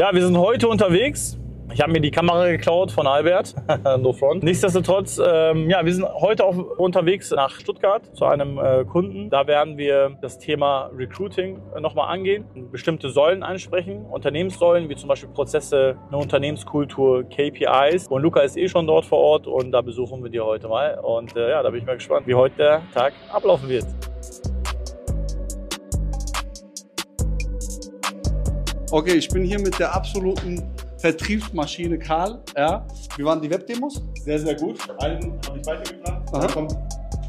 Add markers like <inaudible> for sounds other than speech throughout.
Ja, wir sind heute unterwegs. Ich habe mir die Kamera geklaut von Albert, <laughs> no front. Nichtsdestotrotz, ähm, ja, wir sind heute auch unterwegs nach Stuttgart zu einem äh, Kunden. Da werden wir das Thema Recruiting äh, nochmal angehen, bestimmte Säulen ansprechen, Unternehmenssäulen wie zum Beispiel Prozesse, eine Unternehmenskultur, KPIs. Und Luca ist eh schon dort vor Ort und da besuchen wir die heute mal. Und äh, ja, da bin ich mal gespannt, wie heute der Tag ablaufen wird. Okay, ich bin hier mit der absoluten Vertriebsmaschine Karl. Ja. Wie waren die Webdemos? Sehr, sehr gut. Einen habe ich weitergebracht. Aha. Da kommt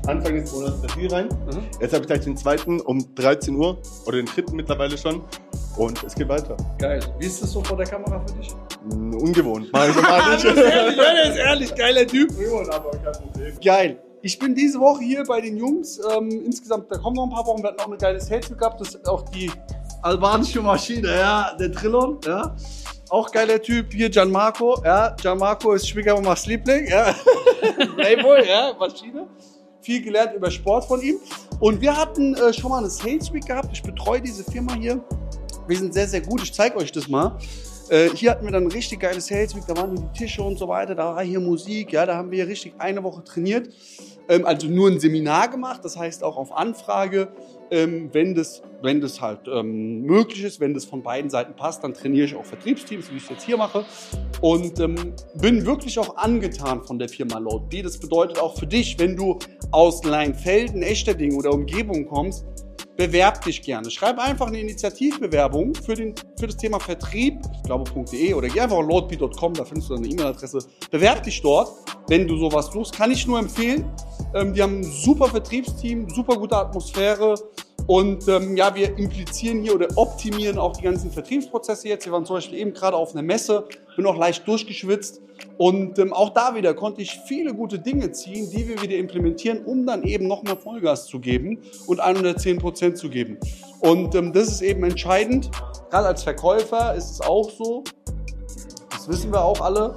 Anfang des Monats der Deal rein. Mhm. Jetzt habe ich gleich den zweiten um 13 Uhr oder den dritten mittlerweile schon. Und es geht weiter. Geil. Wie ist das so vor der Kamera für dich? Mm, Ungewohnt. Ich normal <laughs> nicht. ehrlich, der ist ehrlich, geiler Typ. Geil. Ich bin diese Woche hier bei den Jungs. Ähm, insgesamt, da kommen noch ein paar Wochen. Wir hatten auch eine geile Sales gehabt. Das ist auch die albanische Maschine, ja, der Trillon, ja. Auch geiler Typ. Hier Gianmarco, ja. Gianmarco ist Schwiegermamas Liebling, ja. <laughs> Playboy, ja, Maschine. Viel gelernt über Sport von ihm. Und wir hatten äh, schon mal eine Sales Week gehabt. Ich betreue diese Firma hier. Wir sind sehr, sehr gut. Ich zeige euch das mal. Äh, hier hatten wir dann richtig geiles Sales Week. Da waren die Tische und so weiter. Da war hier Musik. Ja, da haben wir richtig eine Woche trainiert. Ähm, also nur ein Seminar gemacht. Das heißt auch auf Anfrage. Ähm, wenn, das, wenn das halt ähm, möglich ist, wenn das von beiden Seiten passt, dann trainiere ich auch Vertriebsteams, wie ich es jetzt hier mache. Und ähm, bin wirklich auch angetan von der Firma Loadbee. Das bedeutet auch für dich, wenn du aus Leinfelden, Echterding oder Umgebung kommst, bewerb dich gerne. Schreib einfach eine Initiativbewerbung für, den, für das Thema Vertrieb, ich glaube .de oder geh einfach auf loadbee.com, da findest du eine E-Mail-Adresse. Bewerb dich dort, wenn du sowas suchst. Kann ich nur empfehlen. Ähm, die haben ein super Vertriebsteam, super gute Atmosphäre. Und ähm, ja, wir implizieren hier oder optimieren auch die ganzen Vertriebsprozesse jetzt. Wir waren zum Beispiel eben gerade auf einer Messe, bin auch leicht durchgeschwitzt. Und ähm, auch da wieder konnte ich viele gute Dinge ziehen, die wir wieder implementieren, um dann eben nochmal Vollgas zu geben und 110 Prozent zu geben. Und ähm, das ist eben entscheidend. Gerade als Verkäufer ist es auch so, das wissen wir auch alle,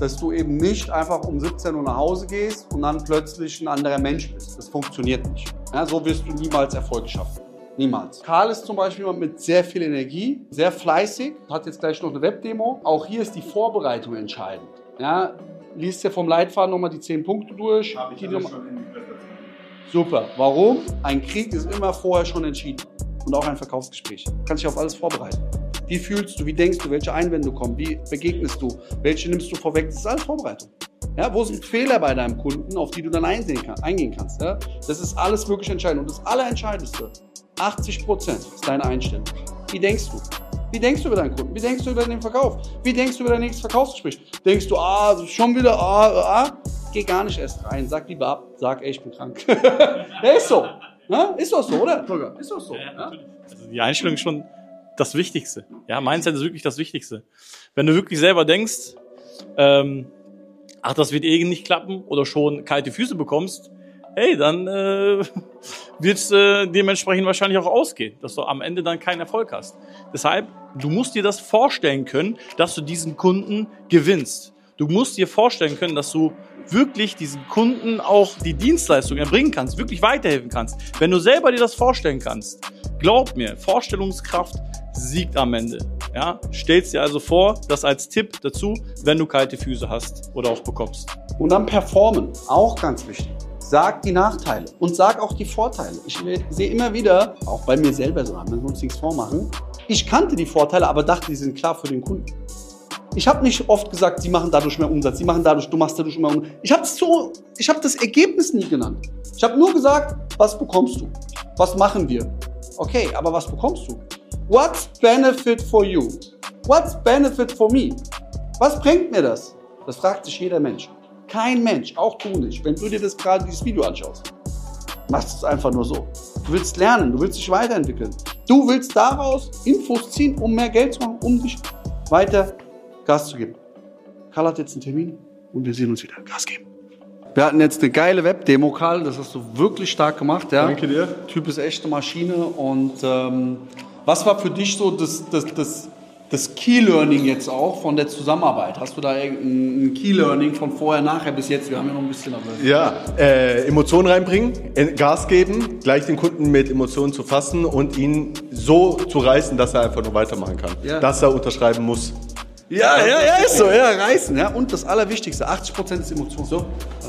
dass du eben nicht einfach um 17 Uhr nach Hause gehst und dann plötzlich ein anderer Mensch bist. Das funktioniert nicht. Ja, so wirst du niemals Erfolg schaffen. Niemals. Karl ist zum Beispiel jemand mit sehr viel Energie, sehr fleißig, hat jetzt gleich noch eine Webdemo. Auch hier ist die Vorbereitung entscheidend. Ja, liest dir vom Leitfaden nochmal die 10 Punkte durch. Habe ich die schon in. Super. Warum? Ein Krieg ist immer vorher schon entschieden. Und auch ein Verkaufsgespräch. Du kannst dich auf alles vorbereiten. Wie fühlst du, wie denkst du, welche Einwände kommen, wie begegnest du, welche nimmst du vorweg? Das ist alles Vorbereitung. Ja, wo sind Fehler bei deinem Kunden, auf die du dann einsehen kann, eingehen kannst? Ja? Das ist alles wirklich entscheidend. Und das Allerentscheidendste, 80 Prozent ist deine Einstellung. Wie denkst du? Wie denkst du über deinen Kunden? Wie denkst du über den Verkauf? Wie denkst du über dein nächstes Verkaufsgespräch? Denkst du, ah, schon wieder, ah, ah? Geh gar nicht erst rein. Sag lieber ab. Sag, ey, ich bin krank. <laughs> ja, ist so. Ja, ist doch so, oder? Ist doch so. Ja, Also die Einstellung ist schon das Wichtigste. Ja, Mindset ist wirklich das Wichtigste. Wenn du wirklich selber denkst, ähm, ach, das wird eh nicht klappen oder schon kalte Füße bekommst, hey, dann äh, <laughs> wird es äh, dementsprechend wahrscheinlich auch ausgehen, dass du am Ende dann keinen Erfolg hast. Deshalb, du musst dir das vorstellen können, dass du diesen Kunden gewinnst. Du musst dir vorstellen können, dass du wirklich diesen Kunden auch die Dienstleistung erbringen kannst, wirklich weiterhelfen kannst. Wenn du selber dir das vorstellen kannst, glaub mir, Vorstellungskraft siegt am Ende. Ja, stellst dir also vor, das als Tipp dazu, wenn du kalte Füße hast oder auch bekommst. Und dann performen, auch ganz wichtig. Sag die Nachteile und sag auch die Vorteile. Ich sehe immer wieder, auch bei mir selber so, wir uns nichts vormachen, ich kannte die Vorteile, aber dachte, die sind klar für den Kunden. Ich habe nicht oft gesagt, sie machen dadurch mehr Umsatz, sie machen dadurch, du machst dadurch mehr Umsatz. Ich habe so, ich habe das Ergebnis nie genannt. Ich habe nur gesagt, was bekommst du? Was machen wir? Okay, aber was bekommst du? What's benefit for you? What's benefit for me? Was bringt mir das? Das fragt sich jeder Mensch. Kein Mensch, auch du nicht, wenn du dir das gerade dieses Video anschaust. Machst du es einfach nur so. Du willst lernen, du willst dich weiterentwickeln. Du willst daraus Infos ziehen, um mehr Geld zu machen, um dich weiter Gas zu geben. Karl hat jetzt einen Termin und wir sehen uns wieder. Gas geben. Wir hatten jetzt eine geile Webdemo, Karl. Das hast du wirklich stark gemacht. Ja? Danke dir. Typ ist echte Maschine. Und ähm, was war für dich so das, das, das das Key Learning jetzt auch von der Zusammenarbeit? Hast du da irgendein Key Learning von vorher, nachher bis jetzt? Wir haben ja noch ein bisschen. Ja, äh, Emotionen reinbringen, äh, Gas geben, gleich den Kunden mit Emotionen zu fassen und ihn so zu reißen, dass er einfach nur weitermachen kann. Ja. Dass er unterschreiben muss. Ja, ja, ja, ist so, ja, reißen. Ja. Und das Allerwichtigste, 80% ist Emotion. So.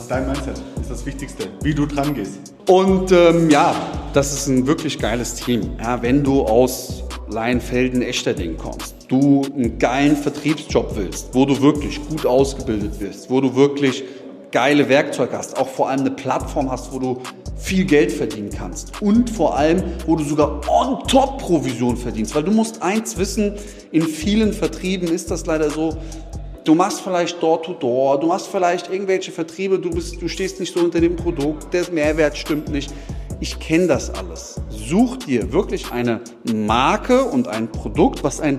Dein Mindset ist das Wichtigste, wie du dran gehst. Und ähm, ja, das ist ein wirklich geiles Team. Ja, wenn du aus Leinfelden, Echterding kommst, du einen geilen Vertriebsjob willst, wo du wirklich gut ausgebildet wirst, wo du wirklich geile Werkzeuge hast, auch vor allem eine Plattform hast, wo du viel Geld verdienen kannst und vor allem, wo du sogar on top Provision verdienst, weil du musst eins wissen, in vielen Vertrieben ist das leider so, Du machst vielleicht Door-to-Door, du machst vielleicht irgendwelche Vertriebe, du, bist, du stehst nicht so unter dem Produkt, der Mehrwert stimmt nicht. Ich kenne das alles. Such dir wirklich eine Marke und ein Produkt, was eine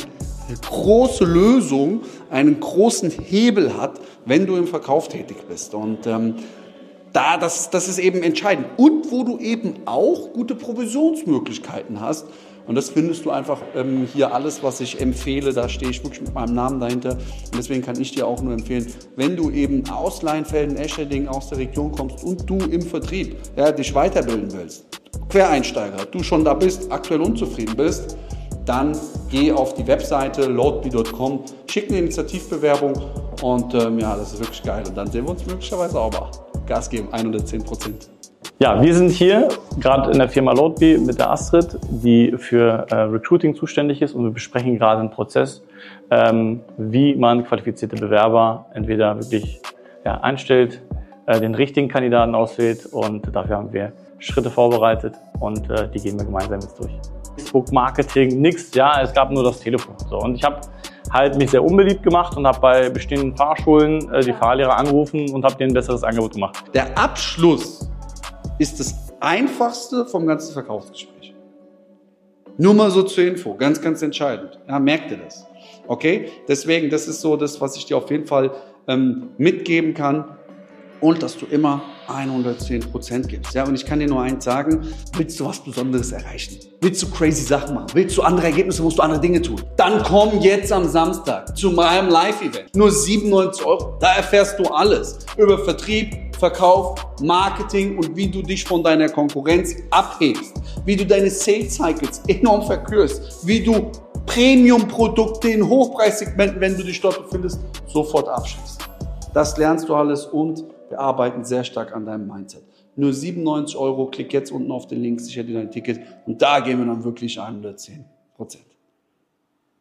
große Lösung, einen großen Hebel hat, wenn du im Verkauf tätig bist. Und ähm, da, das, das ist eben entscheidend. Und wo du eben auch gute Provisionsmöglichkeiten hast. Und das findest du einfach ähm, hier alles, was ich empfehle. Da stehe ich wirklich mit meinem Namen dahinter. Und deswegen kann ich dir auch nur empfehlen, wenn du eben aus Leinfelden, Escherding, aus der Region kommst und du im Vertrieb ja, dich weiterbilden willst, Quereinsteiger, du schon da bist, aktuell unzufrieden bist, dann geh auf die Webseite loadbee.com, schick eine Initiativbewerbung und ähm, ja, das ist wirklich geil. Und dann sehen wir uns möglicherweise auch mal. Gas geben, 110 Prozent. Ja, wir sind hier gerade in der Firma Loadbee mit der Astrid, die für äh, Recruiting zuständig ist und wir besprechen gerade einen Prozess, ähm, wie man qualifizierte Bewerber entweder wirklich ja, einstellt, äh, den richtigen Kandidaten auswählt und dafür haben wir Schritte vorbereitet und äh, die gehen wir gemeinsam jetzt durch. Facebook Marketing, nix, ja, es gab nur das Telefon. So und ich habe halt mich sehr unbeliebt gemacht und habe bei bestehenden Fahrschulen äh, die Fahrlehrer angerufen und habe denen ein besseres Angebot gemacht. Der Abschluss ist das einfachste vom ganzen Verkaufsgespräch. Nur mal so zur Info, ganz, ganz entscheidend. Ja, merkt ihr das? Okay? Deswegen, das ist so das, was ich dir auf jeden Fall ähm, mitgeben kann. Und dass du immer 110 Prozent gibst. Ja, und ich kann dir nur eins sagen: Willst du was Besonderes erreichen? Willst du crazy Sachen machen? Willst du andere Ergebnisse? Musst du andere Dinge tun? Dann komm jetzt am Samstag zu meinem Live-Event. Nur 97 Euro. Da erfährst du alles über Vertrieb, Verkauf, Marketing und wie du dich von deiner Konkurrenz abhebst. Wie du deine Sales Cycles enorm verkürzt. Wie du Premium-Produkte in Hochpreissegmenten, wenn du dich dort befindest, sofort abschließt. Das lernst du alles und wir arbeiten sehr stark an deinem Mindset. Nur 97 Euro, klick jetzt unten auf den Link, sicher dir dein Ticket und da gehen wir dann wirklich 110 Prozent.